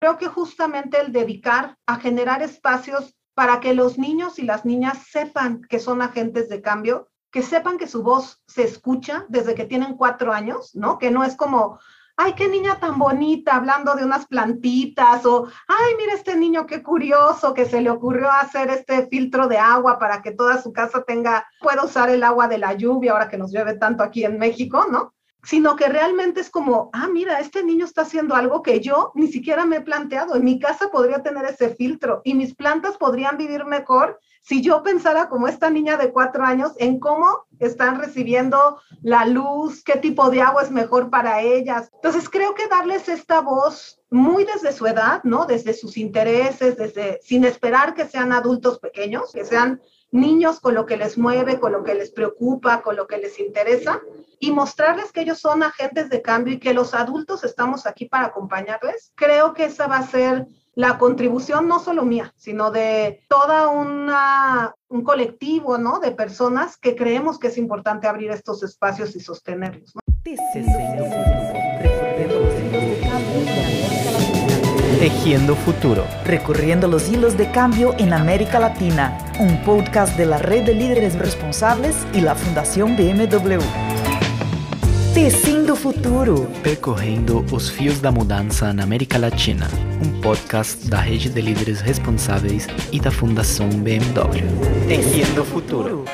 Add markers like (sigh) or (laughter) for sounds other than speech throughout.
Creo que justamente el dedicar a generar espacios para que los niños y las niñas sepan que son agentes de cambio, que sepan que su voz se escucha desde que tienen cuatro años, ¿no? Que no es como, ay, qué niña tan bonita hablando de unas plantitas o, ay, mira este niño, qué curioso que se le ocurrió hacer este filtro de agua para que toda su casa tenga, pueda usar el agua de la lluvia ahora que nos llueve tanto aquí en México, ¿no? Sino que realmente es como, ah, mira, este niño está haciendo algo que yo ni siquiera me he planteado. En mi casa podría tener ese filtro y mis plantas podrían vivir mejor si yo pensara como esta niña de cuatro años en cómo están recibiendo la luz, qué tipo de agua es mejor para ellas. Entonces creo que darles esta voz muy desde su edad, ¿no? Desde sus intereses, desde sin esperar que sean adultos pequeños, que sean niños con lo que les mueve, con lo que les preocupa, con lo que les interesa, y mostrarles que ellos son agentes de cambio y que los adultos estamos aquí para acompañarles. Creo que esa va a ser la contribución no solo mía, sino de toda una, un colectivo, ¿no? De personas que creemos que es importante abrir estos espacios y sostenerlos. Tejiendo Futuro. Recorriendo los hilos de cambio en América Latina. Un podcast de la Red de Líderes Responsables y la Fundación BMW. Tecindo Futuro. Percorrendo os fios da mudança na América Latina. Um podcast da Rede de Líderes Responsáveis e da Fundação BMW. Tejiendo Futuro.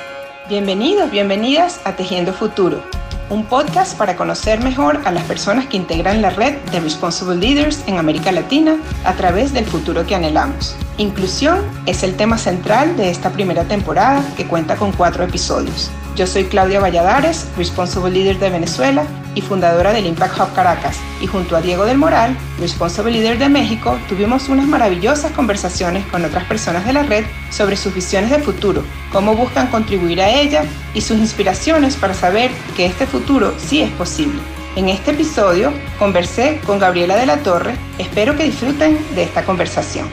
Bienvenidos, bienvenidas a Tejiendo Futuro, un podcast para conocer mejor a las personas que integran la red de Responsible Leaders en América Latina a través del futuro que anhelamos. Inclusión es el tema central de esta primera temporada que cuenta con cuatro episodios. Yo soy Claudia Valladares, Responsible Leader de Venezuela y fundadora del Impact Hub Caracas, y junto a Diego del Moral, Responsible Leader de México, tuvimos unas maravillosas conversaciones con otras personas de la red sobre sus visiones de futuro, cómo buscan contribuir a ella y sus inspiraciones para saber que este futuro sí es posible. En este episodio conversé con Gabriela de la Torre, espero que disfruten de esta conversación.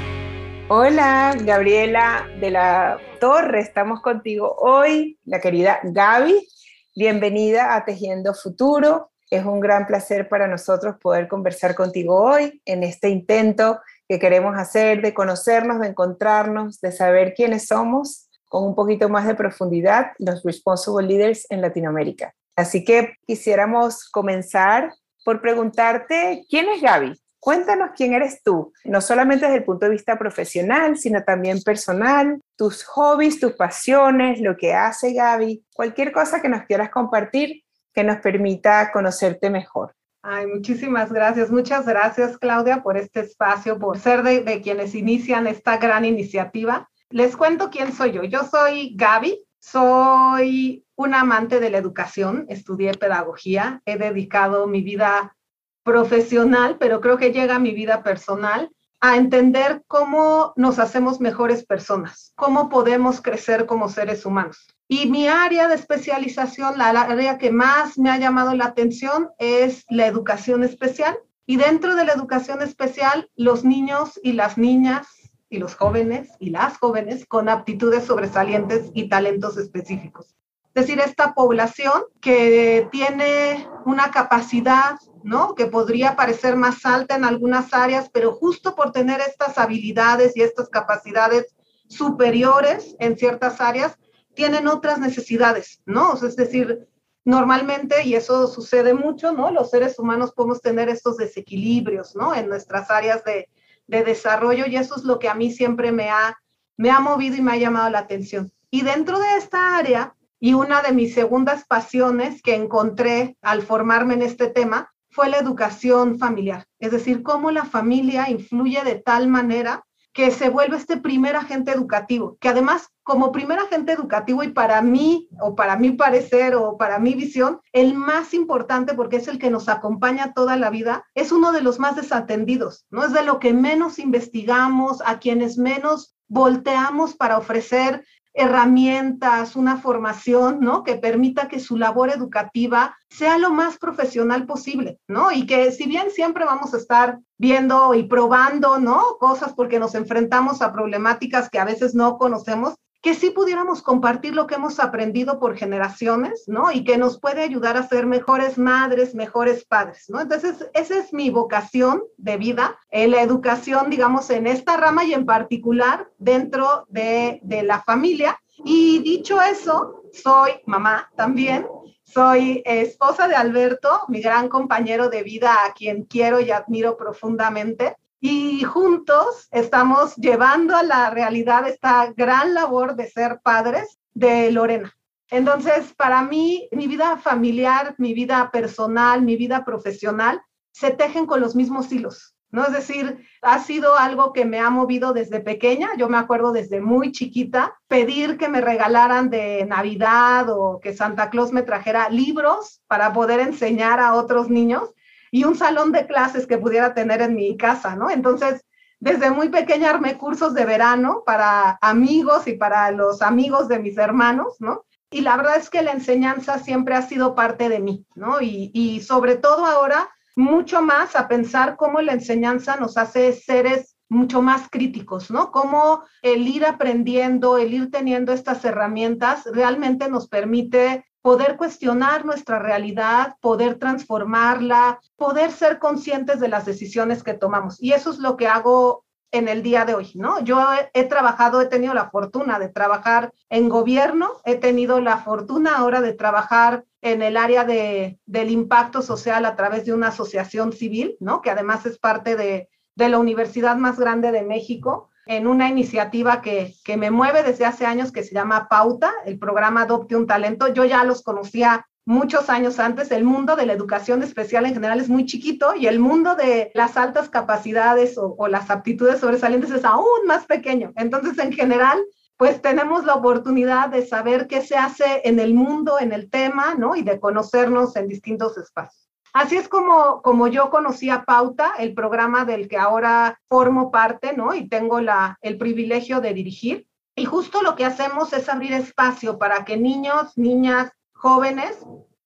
Hola, Gabriela de la Torre, estamos contigo hoy, la querida Gaby. Bienvenida a Tejiendo Futuro. Es un gran placer para nosotros poder conversar contigo hoy en este intento que queremos hacer de conocernos, de encontrarnos, de saber quiénes somos con un poquito más de profundidad los Responsible Leaders en Latinoamérica. Así que quisiéramos comenzar por preguntarte, ¿quién es Gaby? Cuéntanos quién eres tú, no solamente desde el punto de vista profesional, sino también personal, tus hobbies, tus pasiones, lo que hace Gaby, cualquier cosa que nos quieras compartir que nos permita conocerte mejor. Ay, muchísimas gracias. Muchas gracias, Claudia, por este espacio, por ser de, de, quienes inician esta gran iniciativa. Les cuento quién soy yo. Yo soy Gaby, soy una amante de la educación, estudié pedagogía, he dedicado mi vida profesional, pero creo que llega mi vida personal, a entender cómo nos hacemos mejores personas, cómo podemos crecer como seres humanos. Y mi área de especialización, la área que más me ha llamado la atención es la educación especial. Y dentro de la educación especial, los niños y las niñas y los jóvenes y las jóvenes con aptitudes sobresalientes y talentos específicos. Es decir, esta población que tiene una capacidad ¿no? Que podría parecer más alta en algunas áreas, pero justo por tener estas habilidades y estas capacidades superiores en ciertas áreas, tienen otras necesidades, ¿no? es decir, normalmente, y eso sucede mucho, ¿no? Los seres humanos podemos tener estos desequilibrios, ¿no? En nuestras áreas de, de desarrollo y eso es lo que a mí siempre me ha, me ha movido y me ha llamado la atención. Y dentro de esta área, y una de mis segundas pasiones que encontré al formarme en este tema, fue la educación familiar, es decir, cómo la familia influye de tal manera que se vuelve este primer agente educativo, que además como primer agente educativo y para mí, o para mi parecer, o para mi visión, el más importante porque es el que nos acompaña toda la vida, es uno de los más desatendidos, ¿no? Es de lo que menos investigamos, a quienes menos volteamos para ofrecer herramientas, una formación, ¿no? Que permita que su labor educativa sea lo más profesional posible, ¿no? Y que si bien siempre vamos a estar viendo y probando, ¿no? Cosas porque nos enfrentamos a problemáticas que a veces no conocemos, que sí pudiéramos compartir lo que hemos aprendido por generaciones, ¿no? Y que nos puede ayudar a ser mejores madres, mejores padres, ¿no? Entonces, esa es mi vocación de vida, en la educación, digamos, en esta rama y en particular dentro de, de la familia. Y dicho eso, soy mamá también, soy esposa de Alberto, mi gran compañero de vida, a quien quiero y admiro profundamente y juntos estamos llevando a la realidad esta gran labor de ser padres de Lorena. Entonces, para mí, mi vida familiar, mi vida personal, mi vida profesional se tejen con los mismos hilos, ¿no? Es decir, ha sido algo que me ha movido desde pequeña. Yo me acuerdo desde muy chiquita pedir que me regalaran de Navidad o que Santa Claus me trajera libros para poder enseñar a otros niños y un salón de clases que pudiera tener en mi casa, ¿no? Entonces, desde muy pequeña armé cursos de verano para amigos y para los amigos de mis hermanos, ¿no? Y la verdad es que la enseñanza siempre ha sido parte de mí, ¿no? Y, y sobre todo ahora, mucho más a pensar cómo la enseñanza nos hace seres mucho más críticos, ¿no? Cómo el ir aprendiendo, el ir teniendo estas herramientas realmente nos permite poder cuestionar nuestra realidad, poder transformarla, poder ser conscientes de las decisiones que tomamos. Y eso es lo que hago en el día de hoy, ¿no? Yo he, trabajado, he tenido la fortuna de trabajar en gobierno, he tenido la fortuna ahora de trabajar en el área de, del impacto social a través de una asociación civil, ¿no? Que además es parte de, de la universidad más grande de México en una iniciativa que, que, me mueve desde hace años que se llama Pauta, el programa Adopte un Talento. Yo ya los conocía muchos años antes. El mundo de la educación especial en general es muy chiquito y el mundo de las altas capacidades o, o las aptitudes sobresalientes es aún más pequeño. Entonces, en general, pues tenemos la oportunidad de saber qué se hace en el mundo, en el tema, ¿no? Y de conocernos en distintos espacios. Así es como, como yo conocí a Pauta, el programa del que ahora formo parte, ¿no? Y tengo la, el privilegio de dirigir. Y justo lo que hacemos es abrir espacio para que niños, niñas, jóvenes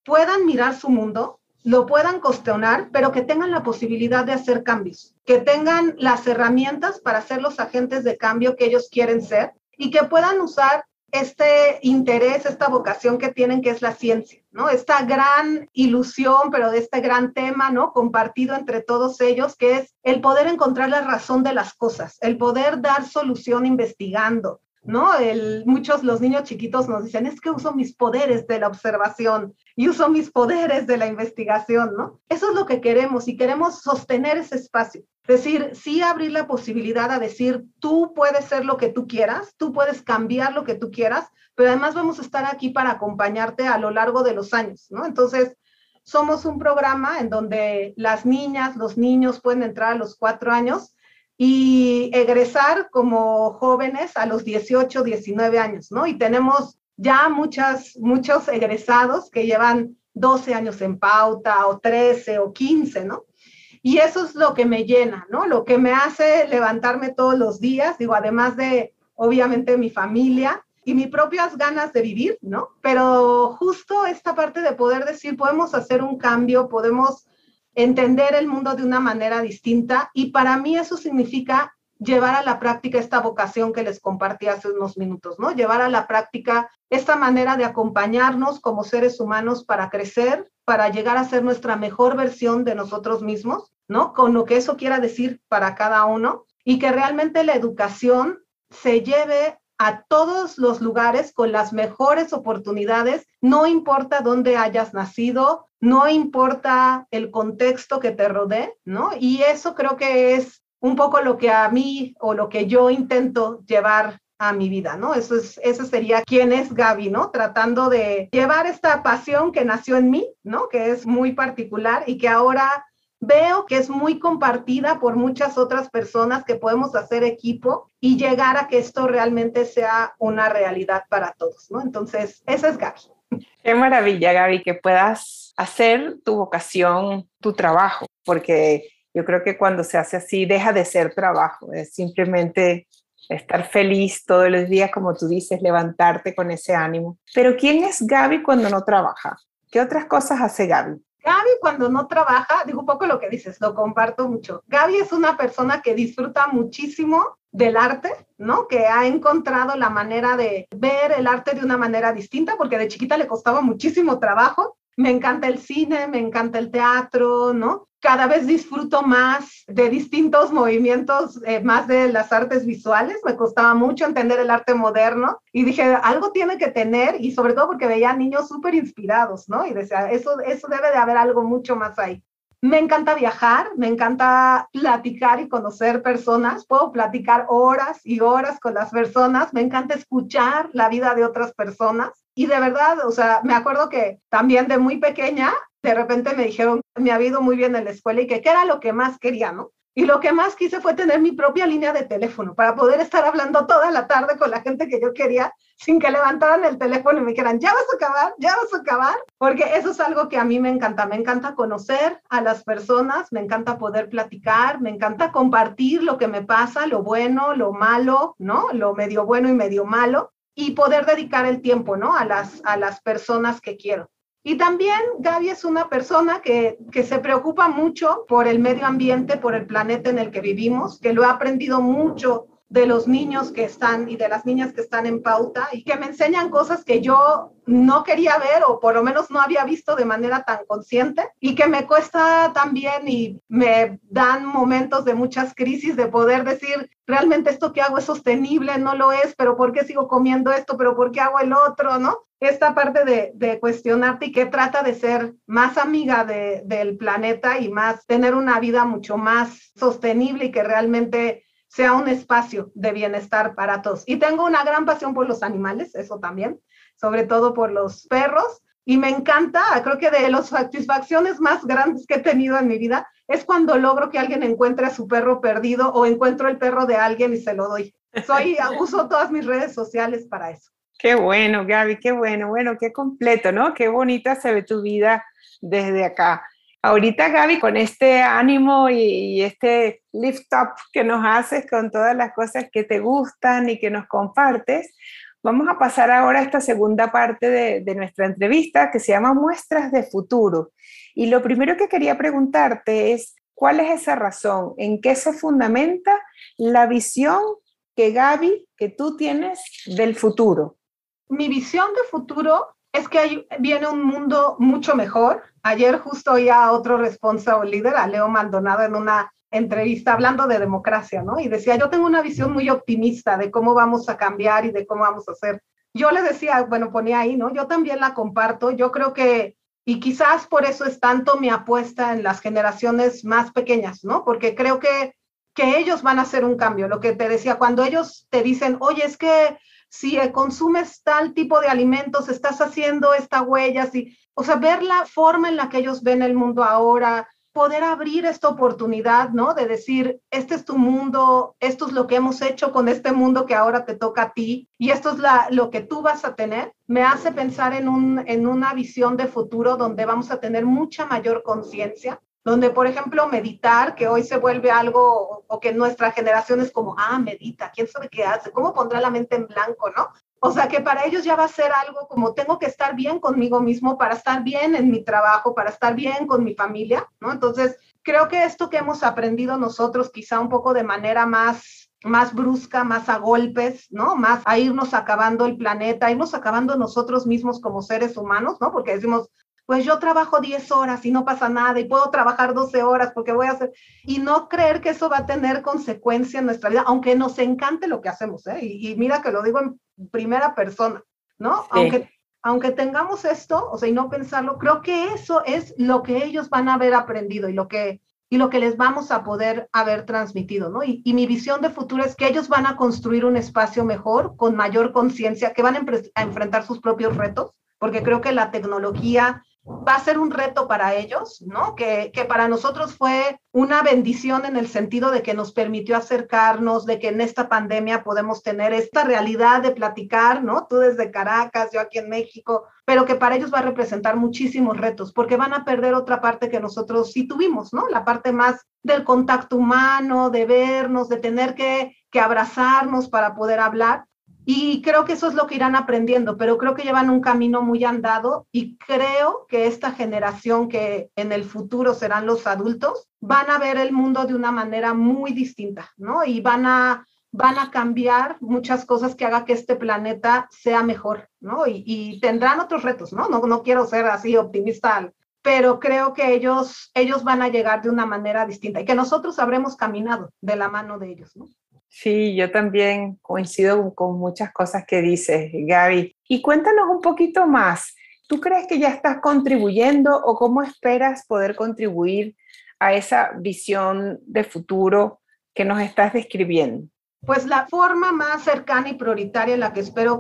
puedan mirar su mundo, lo puedan cuestionar, pero que tengan la posibilidad de hacer cambios, que tengan las herramientas para ser los agentes de cambio que ellos quieren ser y que puedan usar este interés, esta vocación que tienen, que es la ciencia, ¿no? Esta gran ilusión, pero de este gran tema, ¿no? Compartido entre todos ellos, que es el poder encontrar la razón de las cosas, el poder dar solución investigando, ¿no? El, muchos, los niños chiquitos nos dicen, es que uso mis poderes de la observación y uso mis poderes de la investigación, ¿no? Eso es lo que queremos y queremos sostener ese espacio. Es decir, sí abrir la posibilidad a decir, tú puedes ser lo que tú quieras, tú puedes cambiar lo que tú quieras, pero además vamos a estar aquí para acompañarte a lo largo de los años, ¿no? Entonces, somos un programa en donde las niñas, los niños pueden entrar a los cuatro años y egresar como jóvenes a los 18, 19 años, ¿no? Y tenemos ya muchas, muchos egresados que llevan 12 años en pauta o 13 o 15, ¿no? Y eso es lo que me llena, ¿no? Lo que me hace levantarme todos los días, digo, además de, obviamente, mi familia y mis propias ganas de vivir, ¿no? Pero justo esta parte de poder decir, podemos hacer un cambio, podemos entender el mundo de una manera distinta y para mí eso significa llevar a la práctica esta vocación que les compartí hace unos minutos, ¿no? Llevar a la práctica esta manera de acompañarnos como seres humanos para crecer, para llegar a ser nuestra mejor versión de nosotros mismos ¿no? Con lo que eso quiera decir para cada uno y que realmente la educación se lleve a todos los lugares con las mejores oportunidades, no importa dónde hayas nacido, no importa el contexto que te rodee, ¿no? Y eso creo que es un poco lo que a mí o lo que yo intento llevar a mi vida, ¿no? Eso es, eso sería quién es Gaby, ¿no? Tratando de llevar esta pasión que nació en mí, ¿no? Que es muy particular y que ahora veo que es muy compartida por muchas otras personas que podemos hacer equipo y llegar a que esto realmente sea una realidad para todos, ¿no? Entonces, esa es Gaby. Qué maravilla, Gaby, que puedas hacer tu vocación, tu trabajo, porque yo creo que cuando se hace así deja de ser trabajo, es simplemente estar feliz todos los días, como tú dices, levantarte con ese ánimo. Pero ¿quién es Gaby cuando no trabaja? ¿Qué otras cosas hace Gaby? Gaby cuando no trabaja, digo un poco lo que dices, lo comparto mucho. Gaby es una persona que disfruta muchísimo del arte, ¿no? Que ha encontrado la manera de ver el arte de una manera distinta, porque de chiquita le costaba muchísimo trabajo. Me encanta el cine, me encanta el teatro, ¿no? Cada vez disfruto más de distintos movimientos, eh, más de las artes visuales. Me costaba mucho entender el arte moderno y dije, algo tiene que tener, y sobre todo porque veía niños súper inspirados, ¿no? Y decía, eso, eso debe de haber algo mucho más ahí. Me encanta viajar, me encanta platicar y conocer personas. Puedo platicar horas y horas con las personas. Me encanta escuchar la vida de otras personas. Y de verdad, o sea, me acuerdo que también de muy pequeña, de repente me dijeron, me ha ido muy bien en la escuela y que qué era lo que más quería, ¿no? Y lo que más quise fue tener mi propia línea de teléfono para poder estar hablando toda la tarde con la gente que yo quería sin que levantaran el teléfono y me dijeran, ya vas a acabar, ya vas a acabar, porque eso es algo que a mí me encanta. Me encanta conocer a las personas, me encanta poder platicar, me encanta compartir lo que me pasa, lo bueno, lo malo, ¿no? Lo medio bueno y medio malo y poder dedicar el tiempo, ¿no? A las, a las personas que quiero. Y también Gaby es una persona que, que, se preocupa mucho por el medio ambiente, por el planeta en el que vivimos, que lo ha aprendido mucho de los niños que están y de las niñas que están en pauta y que me enseñan cosas que yo no quería ver o por lo menos no había visto de manera tan consciente y que me cuesta también y me dan momentos de muchas crisis de poder decir, realmente esto que hago es sostenible, no lo es, pero ¿por qué sigo comiendo esto? ¿Pero por qué hago el otro? ¿No? Esta parte de, cuestionarte y que trata de ser más amiga de, del planeta y más tener una vida mucho más sostenible y que realmente sea un espacio de bienestar para todos. Y tengo una gran pasión por los animales, eso también, sobre todo por los perros. Y me encanta, creo que de las satisfacciones más grandes que he tenido en mi vida es cuando logro que alguien encuentre a su perro perdido o encuentro el perro de alguien y se lo doy. Soy, (laughs) uso todas mis redes sociales para eso. Qué bueno, Gaby, qué bueno, bueno, qué completo, ¿no? Qué bonita se ve tu vida desde acá. Ahorita, Gaby, con este ánimo y, este lift up que nos haces con todas las cosas que te gustan y que nos compartes, vamos a pasar ahora a esta segunda parte de, de nuestra entrevista que se llama Muestras de Futuro. Y lo primero que quería preguntarte es, ¿cuál es esa razón? ¿En qué se fundamenta la visión que Gaby, que tú tienes del futuro? Mi visión de futuro es que viene un mundo mucho mejor. Ayer justo oía a otro responsable líder, a Leo Maldonado, en una entrevista hablando de democracia, ¿no? Y decía, yo tengo una visión muy optimista de cómo vamos a cambiar y de cómo vamos a hacer. Yo le decía, bueno, ponía ahí, ¿no? Yo también la comparto. Yo creo que, y quizás por eso es tanto mi apuesta en las generaciones más pequeñas, ¿no? Porque creo que, que ellos van a hacer un cambio. Lo que te decía, cuando ellos te dicen, oye, es que si consumes tal tipo de alimentos, estás haciendo esta huella, si, o sea, ver la forma en la que ellos ven el mundo ahora, poder abrir esta oportunidad, ¿no? De decir, este es tu mundo, esto es lo que hemos hecho con este mundo que ahora te toca a ti y esto es la, lo que tú vas a tener, me hace pensar en, un, en una visión de futuro donde vamos a tener mucha mayor conciencia, donde, por ejemplo, meditar, que hoy se vuelve algo, o que nuestra generación es como, ah, medita, ¿quién sabe qué hace? ¿Cómo pondrá la mente en blanco, no? O sea, que para ellos ya va a ser algo como tengo que estar bien conmigo mismo para estar bien en mi trabajo, para estar bien con mi familia, ¿no? Entonces, creo que esto que hemos aprendido nosotros, quizá un poco de manera más más brusca, más a golpes, ¿no? Más a irnos acabando el planeta, irnos acabando nosotros mismos como seres humanos, ¿no? Porque decimos, pues yo trabajo 10 horas y no pasa nada y puedo trabajar 12 horas porque voy a hacer, y no creer que eso va a tener consecuencia en nuestra vida, aunque nos encante lo que hacemos, ¿eh? Y, mira que lo digo en primera persona, ¿no? Aunque, aunque tengamos esto, o sea, y no pensarlo, creo que eso es lo que ellos van a haber aprendido y lo que, y lo que les vamos a poder haber transmitido, ¿no? Y, y mi visión de futuro es que ellos van a construir un espacio mejor, con mayor conciencia, que van a, a enfrentar sus propios retos, porque creo que la tecnología va a ser un reto para ellos, ¿no? Que, que, para nosotros fue una bendición en el sentido de que nos permitió acercarnos, de que en esta pandemia podemos tener esta realidad de platicar, ¿no? Tú desde Caracas, yo aquí en México, pero que para ellos va a representar muchísimos retos, porque van a perder otra parte que nosotros sí tuvimos, ¿no? La parte más del contacto humano, de vernos, de tener que, que abrazarnos para poder hablar Y creo que eso es lo que irán aprendiendo, pero creo que llevan un camino muy andado y creo que esta generación que en el futuro serán los adultos van a ver el mundo de una manera muy distinta, ¿no? Y van a, van a cambiar muchas cosas que haga que este planeta sea mejor, ¿no? Y, tendrán otros retos, ¿no? ¿no? No quiero ser así optimista pero creo que ellos, ellos van a llegar de una manera distinta y que nosotros habremos caminado de la mano de ellos, ¿no? Sí, yo también coincido con muchas cosas que dices, Gaby. Y cuéntanos un poquito más. ¿Tú crees que ya estás contribuyendo o cómo esperas poder contribuir a esa visión de futuro que nos estás describiendo? Pues la forma más cercana y prioritaria en la que espero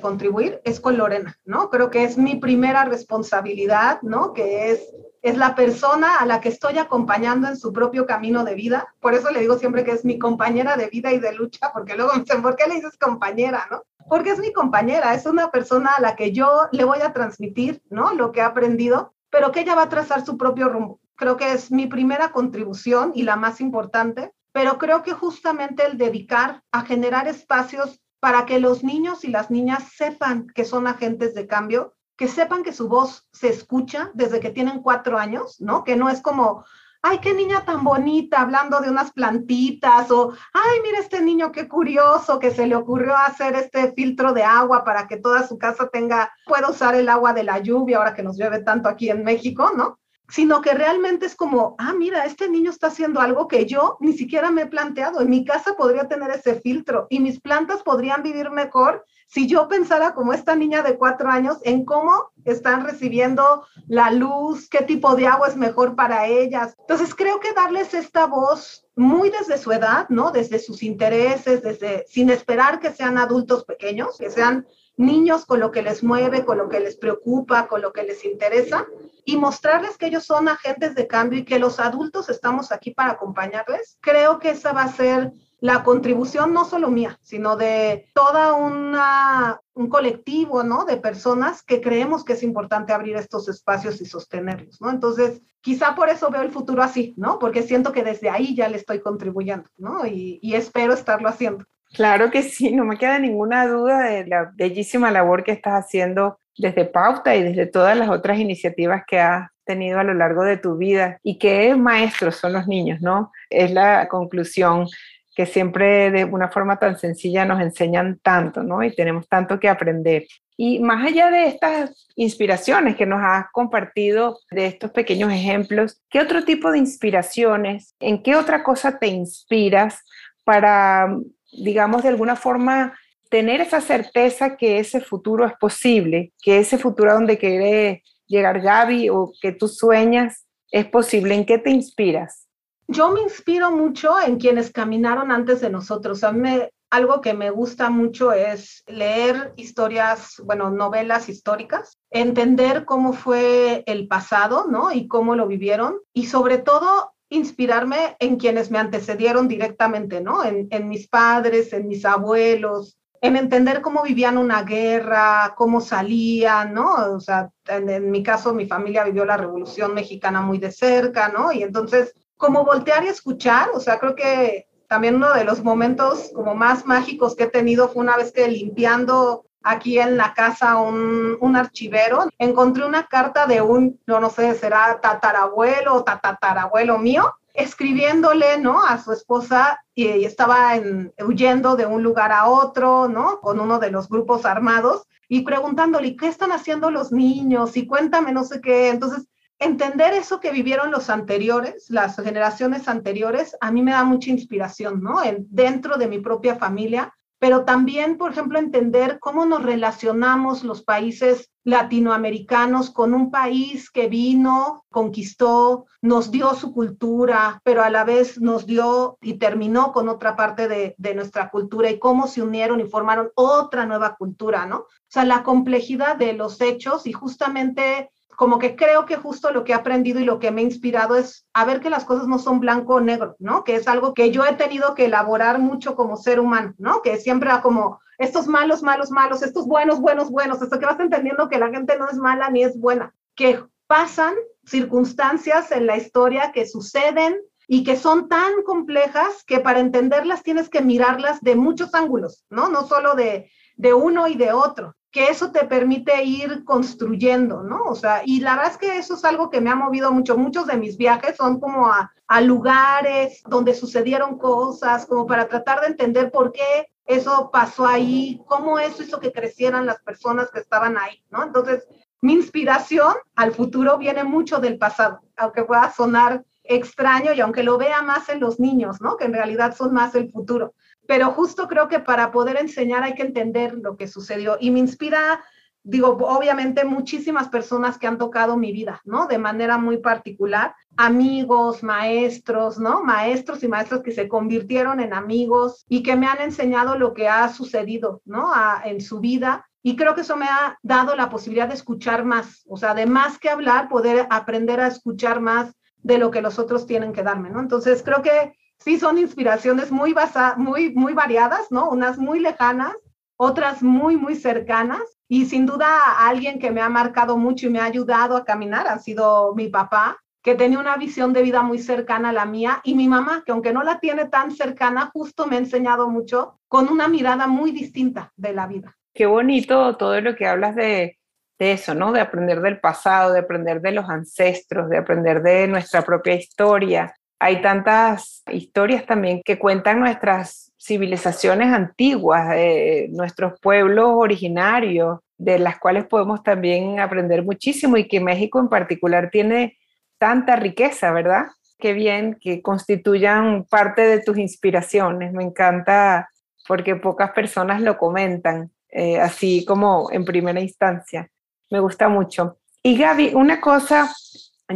contribuir es con Lorena, ¿no? Creo que es mi primera responsabilidad, ¿no? Que es es la persona a la que estoy acompañando en su propio camino de vida. Por eso le digo siempre que es mi compañera de vida y de lucha, porque luego me dicen, ¿por qué le dices compañera, no? Porque es mi compañera, es una persona a la que yo le voy a transmitir, ¿no? Lo que ha aprendido, pero que ella va a trazar su propio rumbo. Creo que es mi primera contribución y la más importante, pero creo que justamente el dedicar a generar espacios para que los niños y las niñas sepan que son agentes de cambio que sepan que su voz se escucha desde que tienen cuatro años, ¿no? Que no es como, ay, qué niña tan bonita hablando de unas plantitas o, ay, mira este niño qué curioso que se le ocurrió hacer este filtro de agua para que toda su casa tenga, pueda usar el agua de la lluvia ahora que nos llueve tanto aquí en México, ¿no? Sino que realmente es como, ah, mira, este niño está haciendo algo que yo ni siquiera me he planteado. En mi casa podría tener ese filtro y mis plantas podrían vivir mejor si yo pensara como esta niña de cuatro años en cómo están recibiendo la luz, qué tipo de agua es mejor para ellas. Entonces creo que darles esta voz muy desde su edad, ¿no? Desde sus intereses, desde sin esperar que sean adultos pequeños, que sean niños con lo que les mueve, con lo que les preocupa, con lo que les interesa y mostrarles que ellos son agentes de cambio y que los adultos estamos aquí para acompañarles. Creo que esa va a ser la contribución no solo mía, sino de toda una, un colectivo, ¿no? De personas que creemos que es importante abrir estos espacios y sostenerlos, ¿no? Entonces, quizá por eso veo el futuro así, ¿no? Porque siento que desde ahí ya le estoy contribuyendo, ¿no? Y, y espero estarlo haciendo. Claro que sí, no me queda ninguna duda de la bellísima labor que estás haciendo desde Pauta y desde todas las otras iniciativas que has tenido a lo largo de tu vida y que maestros son los niños, ¿no? Es la conclusión que siempre de una forma tan sencilla nos enseñan tanto, ¿no? Y tenemos tanto que aprender. Y más allá de estas inspiraciones que nos has compartido, de estos pequeños ejemplos, ¿qué otro tipo de inspiraciones, en qué otra cosa te inspiras para, digamos, de alguna forma tener esa certeza que ese futuro es posible, que ese futuro a donde quiere llegar Gaby o que tú sueñas es posible? ¿En qué te inspiras? Yo me inspiro mucho en quienes caminaron antes de nosotros. A mí algo que me gusta mucho es leer historias, bueno, novelas históricas, entender cómo fue el pasado, ¿no? Y cómo lo vivieron. Y sobre todo, inspirarme en quienes me antecedieron directamente, ¿no? En, mis padres, en mis abuelos, en entender cómo vivían una guerra, cómo salían, ¿no? O sea, en, mi caso, mi familia vivió la Revolución Mexicana muy de cerca, ¿no? Y entonces como voltear y escuchar, o sea, creo que también uno de los momentos como más mágicos que he tenido fue una vez que limpiando aquí en la casa un, un archivero, encontré una carta de un, no, no sé, será tatarabuelo o tatarabuelo mío, escribiéndole, ¿no? A su esposa y, estaba en, huyendo de un lugar a otro, ¿no? Con uno de los grupos armados y preguntándole, ¿qué están haciendo los niños? Y cuéntame, no sé qué. Entonces, entender eso que vivieron los anteriores, las generaciones anteriores, a mí me da mucha inspiración, ¿no? En, dentro de mi propia familia, pero también, por ejemplo, entender cómo nos relacionamos los países latinoamericanos con un país que vino, conquistó, nos dio su cultura, pero a la vez nos dio y terminó con otra parte de, de nuestra cultura y cómo se unieron y formaron otra nueva cultura, ¿no? O sea, la complejidad de los hechos y justamente como que creo que justo lo que he aprendido y lo que me ha inspirado es a ver que las cosas no son blanco o negro, ¿no? Que es algo que yo he tenido que elaborar mucho como ser humano, ¿no? Que siempre va como estos malos, malos, malos, estos buenos, buenos, buenos, hasta que vas entendiendo que la gente no es mala ni es buena, que pasan circunstancias en la historia que suceden y que son tan complejas que para entenderlas tienes que mirarlas de muchos ángulos, ¿no? No solo de de uno y de otro, que eso te permite ir construyendo, ¿no? O sea, y la verdad es que eso es algo que me ha movido mucho. Muchos de mis viajes son como a, lugares donde sucedieron cosas, como para tratar de entender por qué eso pasó ahí, cómo eso hizo que crecieran las personas que estaban ahí, ¿no? Entonces, mi inspiración al futuro viene mucho del pasado, aunque pueda sonar extraño y aunque lo vea más en los niños, ¿no? Que en realidad son más el futuro. Pero justo creo que para poder enseñar hay que entender lo que sucedió y me inspira digo, obviamente muchísimas personas que han tocado mi vida, ¿no? De manera muy particular, amigos, maestros, ¿no? Maestros y maestros que se convirtieron en amigos y que me han enseñado lo que ha sucedido, ¿no? en su vida. Y creo que eso me ha dado la posibilidad de escuchar más, o sea, de más que hablar, poder aprender a escuchar más de lo que los otros tienen que darme, ¿no? Entonces, creo que sí son inspiraciones muy, muy, muy variadas, ¿no? Unas muy lejanas, otras muy, muy cercanas, y sin duda alguien que me ha marcado mucho y me ha ayudado a caminar ha sido mi papá, que tenía una visión de vida muy cercana a la mía, y mi mamá, que aunque no la tiene tan cercana, justo me ha enseñado mucho con una mirada muy distinta de la vida. Qué bonito todo lo que hablas de eso, ¿no? De aprender del pasado, de aprender de los ancestros, de aprender de nuestra propia historia. Hay tantas historias también que cuentan nuestras civilizaciones antiguas, de nuestros pueblos originarios, de las cuales podemos también aprender muchísimo y que México en particular tiene tanta riqueza, ¿verdad? Qué bien que constituyan parte de tus inspiraciones. Me encanta porque pocas personas lo comentan, eh, así como en primera instancia. Me gusta mucho. Y Gaby, una cosa,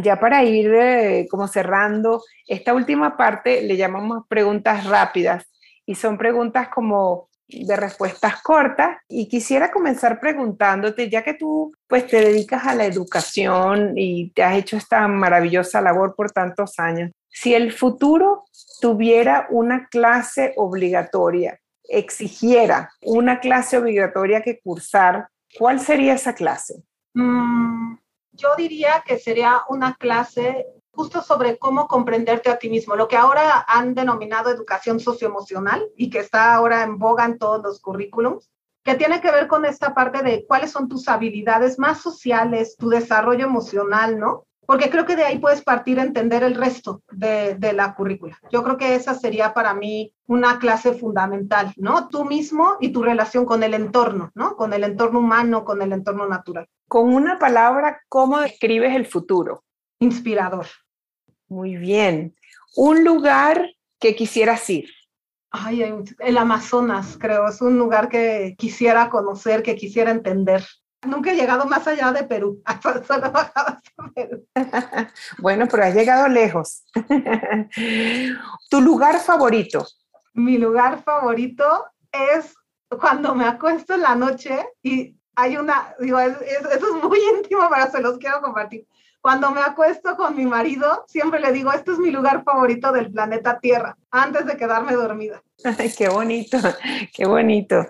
ya para ir eh, como cerrando, esta última parte le llamamos preguntas rápidas y son preguntas como de respuestas cortas y quisiera comenzar preguntándote, ya que tú pues te dedicas a la educación y te has hecho esta maravillosa labor por tantos años, si el futuro tuviera una clase obligatoria, exigiera una clase obligatoria que cursar, ¿cuál sería esa clase? Mm, yo diría que sería una clase justo sobre cómo comprenderte a ti mismo, lo que ahora han denominado educación socioemocional y que está ahora en boga en todos los currículums, que tiene que ver con esta parte de cuáles son tus habilidades más sociales, tu desarrollo emocional, ¿no? Porque creo que de ahí puedes partir a entender el resto de, de la currícula. Yo creo que esa sería para mí una clase fundamental, ¿no? Tú mismo y tu relación con el entorno, ¿no? Con el entorno humano, con el entorno natural. Con una palabra, ¿cómo describes el futuro? Inspirador. Muy bien. Un lugar que quisieras ir. Ay, el Amazonas, creo, es un lugar que quisiera conocer, que quisiera entender. Nunca he llegado más allá de Perú. (laughs) Solo Perú. (laughs) bueno, pero has llegado lejos. (laughs) ¿Tu lugar favorito? Mi lugar favorito es cuando me acuesto en la noche y hay una, digo, eso es muy íntimo, pero se los quiero compartir. Cuando me acuesto con mi marido, siempre le digo, este es mi lugar favorito del planeta Tierra, antes de quedarme dormida. Ay, qué bonito, qué bonito.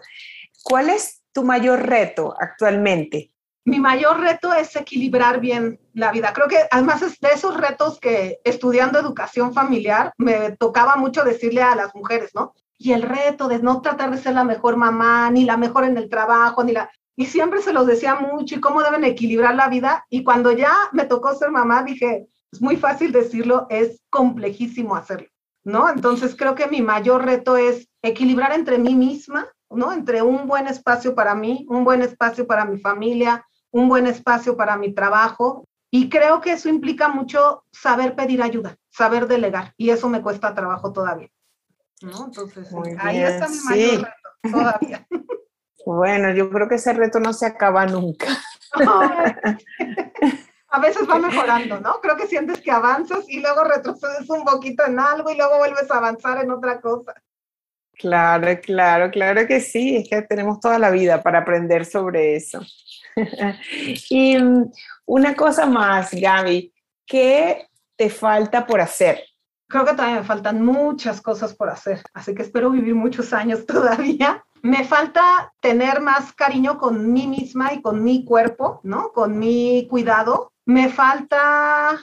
¿Cuál es tu mayor reto actualmente? Mi mayor reto es equilibrar bien la vida. Creo que además es de esos retos que estudiando educación familiar me tocaba mucho decirle a las mujeres, ¿no? Y el reto de no tratar de ser la mejor mamá, ni la mejor en el trabajo, ni la y siempre se los decía mucho y cómo deben equilibrar la vida. Y cuando ya me tocó ser mamá, dije, es muy fácil decirlo, es complejísimo hacerlo, ¿no? Entonces creo que mi mayor reto es equilibrar entre mí misma, ¿no? Entre un buen espacio para mí, un buen espacio para mi familia, un buen espacio para mi trabajo. Y creo que eso implica mucho saber pedir ayuda, saber delegar. Y eso me cuesta trabajo todavía. ¿no? Entonces, ahí está mi mayor reto todavía. Bueno, yo creo que ese reto no se acaba nunca. (laughs) a veces va mejorando, ¿no? Creo que sientes que avanzas y luego retrocedes un poquito en algo y luego vuelves a avanzar en otra cosa. Claro, claro, claro que sí, es que tenemos toda la vida para aprender sobre eso. (laughs) y mm, una cosa más, Gaby, ¿qué te falta por hacer? Creo que todavía me faltan muchas cosas por hacer, así que espero vivir muchos años (laughs) todavía me falta tener más cariño con mí misma y con mi cuerpo, ¿no? Con mi cuidado. Me falta,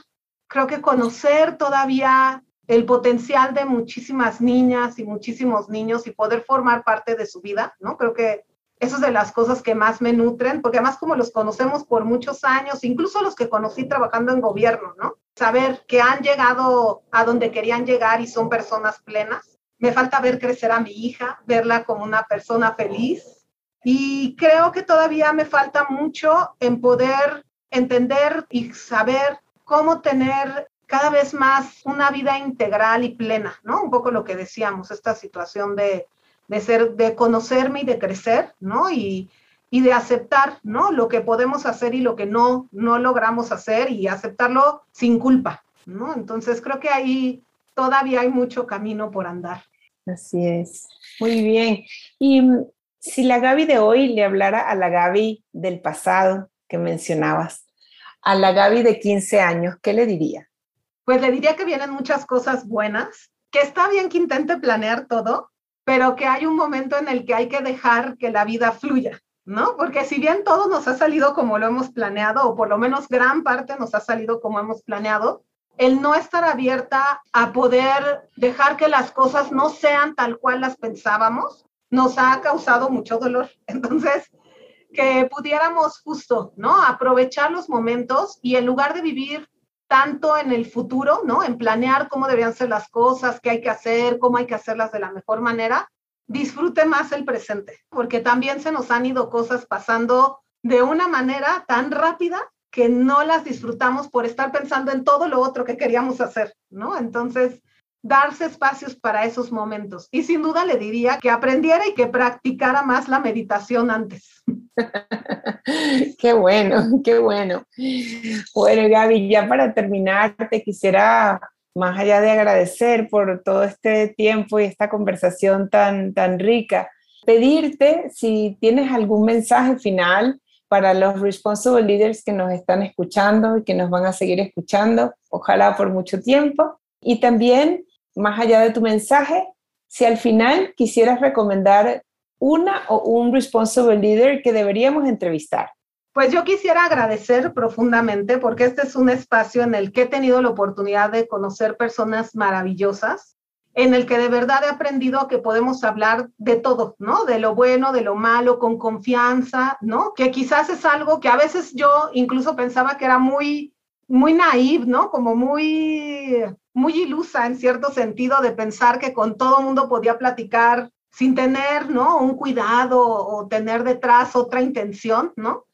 creo que conocer todavía el potencial de muchísimas niñas y muchísimos niños y poder formar parte de su vida, ¿no? Creo que eso es de las cosas que más me nutren, porque además como los conocemos por muchos años, incluso los que conocí trabajando en gobierno, ¿no? Saber que han llegado a donde querían llegar y son personas plenas. Me falta ver crecer a mi hija, verla como una persona feliz. Y creo que todavía me falta mucho en poder entender y saber cómo tener cada vez más una vida integral y plena, ¿no? Un poco lo que decíamos, esta situación de, de ser, de conocerme y de crecer, ¿no? Y, y, de aceptar, ¿no? Lo que podemos hacer y lo que no, no logramos hacer y aceptarlo sin culpa, ¿no? Entonces creo que ahí todavía hay mucho camino por andar. Así es. Muy bien. Y mm, si la Gaby de hoy le hablara a la Gaby del pasado que mencionabas, a la Gaby de 15 años, ¿qué le diría? Pues le diría que vienen muchas cosas buenas, que está bien que intente planear todo, pero que hay un momento en el que hay que dejar que la vida fluya, ¿no? Porque si bien todo nos ha salido como lo hemos planeado, o por lo menos gran parte nos ha salido como hemos planeado, el no estar abierta a poder dejar que las cosas no sean tal cual las pensábamos, nos ha causado mucho dolor. (laughs) Entonces, que pudiéramos justo, ¿no? Aprovechar los momentos y en lugar de vivir tanto en el futuro, ¿no? En planear cómo deberían ser las cosas, qué hay que hacer, cómo hay que hacerlas de la mejor manera, disfrute más el presente, porque también se nos han ido cosas pasando de una manera tan rápida que no las disfrutamos por estar pensando en todo lo otro que queríamos hacer, ¿no? Entonces, darse espacios para esos momentos. Y sin duda le diría que aprendiera y que practicara más la meditación antes. (laughs) qué bueno, qué bueno. Bueno, Gaby, ya para terminar, te quisiera, más allá de agradecer por todo este tiempo y esta conversación tan, tan rica, pedirte si tienes algún mensaje final para los responsible leaders que nos están escuchando y que nos van a seguir escuchando, ojalá por mucho tiempo. Y también, más allá de tu mensaje, si al final quisieras recomendar una o un responsible leader que deberíamos entrevistar. Pues yo quisiera agradecer profundamente porque este es un espacio en el que he tenido la oportunidad de conocer personas maravillosas en el que de verdad he aprendido que podemos hablar de todo, ¿no? De lo bueno, de lo malo, con confianza, ¿no? Que quizás es algo que a veces yo incluso pensaba que era muy, muy naive, ¿no? Como muy, muy ilusa en cierto sentido de pensar que con todo mundo podía platicar sin tener, ¿no? Un cuidado o tener detrás otra intención, ¿no?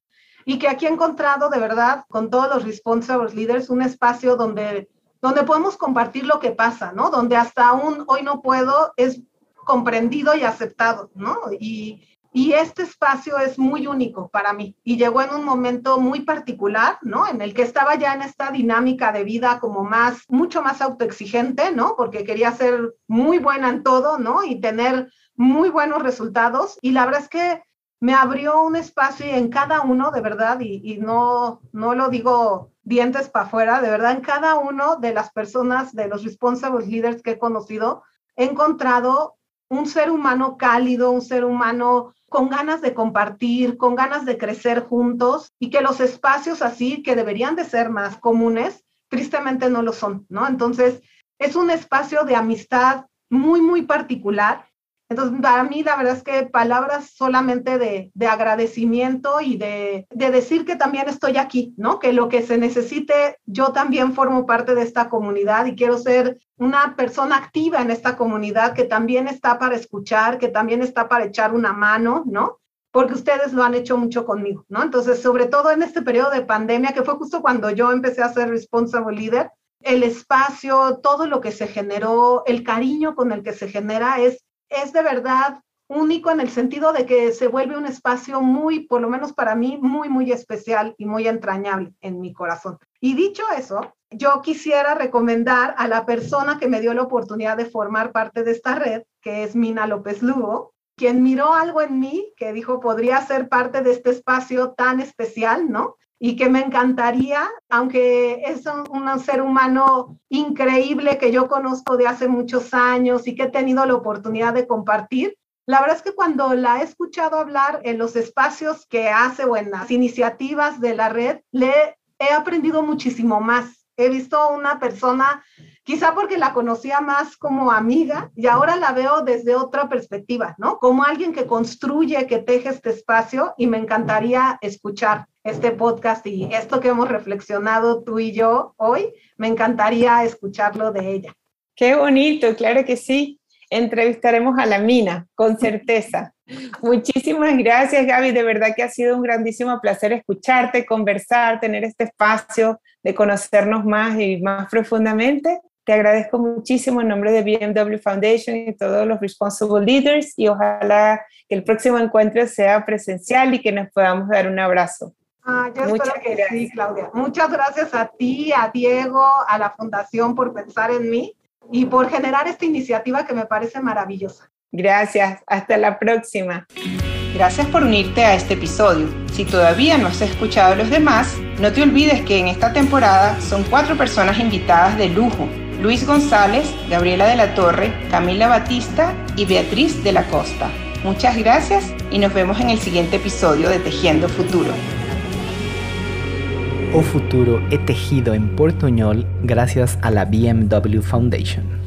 Y que aquí he encontrado de verdad con todos los responsible leaders un espacio donde donde podemos compartir lo que pasa, ¿no? Donde hasta aún hoy no puedo es comprendido y aceptado, ¿no? Y, y este espacio es muy único para mí y llegó en un momento muy particular, ¿no? En el que estaba ya en esta dinámica de vida como más, mucho más autoexigente, ¿no? Porque quería ser muy buena en todo, ¿no? Y tener muy buenos resultados. Y la verdad es que me abrió un espacio en cada uno, de verdad, y, y no, no lo digo dientes para afuera, de verdad, en cada uno de las personas, de los responsible leaders que he conocido, he encontrado un ser humano cálido, un ser humano con ganas de compartir, con ganas de crecer juntos y que los espacios así, que deberían de ser más comunes, tristemente no lo son, ¿no? Entonces, es un espacio de amistad muy, muy particular entonces, para mí, la verdad es que palabras solamente de, agradecimiento y de, de, decir que también estoy aquí, ¿no? Que lo que se necesite, yo también formo parte de esta comunidad y quiero ser una persona activa en esta comunidad que también está para escuchar, que también está para echar una mano, ¿no? Porque ustedes lo han hecho mucho conmigo, ¿no? Entonces, sobre todo en este periodo de pandemia, que fue justo cuando yo empecé a ser responsible leader, el espacio, todo lo que se generó, el cariño con el que se genera es es de verdad único en el sentido de que se vuelve un espacio muy, por lo menos para mí, muy, muy especial y muy entrañable en mi corazón. Y dicho eso, yo quisiera recomendar a la persona que me dio la oportunidad de formar parte de esta red, que es Mina López Lugo, quien miró algo en mí que dijo podría ser parte de este espacio tan especial, ¿no? Y que me encantaría, aunque es un, ser humano increíble que yo conozco de hace muchos años y que he tenido la oportunidad de compartir, la verdad es que cuando la he escuchado hablar en los espacios que hace o en las iniciativas de la red, le he aprendido muchísimo más he visto una persona, quizá porque la conocía más como amiga y ahora la veo desde otra perspectiva, ¿no? Como alguien que construye, que teje este espacio y me encantaría escuchar este podcast y esto que hemos reflexionado tú y yo hoy, me encantaría escucharlo de ella. Qué bonito, claro que sí. Entrevistaremos a la mina, con (laughs) certeza. Muchísimas gracias, Gaby. De verdad que ha sido un grandísimo placer escucharte, conversar, tener este espacio de conocernos más y más profundamente. Te agradezco muchísimo en nombre de BMW Foundation y todos los Responsible Leaders y ojalá que el próximo encuentro sea presencial y que nos podamos dar un abrazo. Ah, yo Muchas espero que gracias. sí, Claudia. Muchas gracias a ti, a Diego, a la Fundación por pensar en mí y por generar esta iniciativa que me parece maravillosa. Gracias, hasta la próxima. Gracias por unirte a este episodio. Si todavía no has escuchado a los demás, no te olvides que en esta temporada son cuatro personas invitadas de lujo. Luis González, Gabriela de la Torre, Camila Batista y Beatriz de la Costa. Muchas gracias y nos vemos en el siguiente episodio de Tejiendo Futuro. O futuro é tejido en portuñol gracias a la BMW Foundation.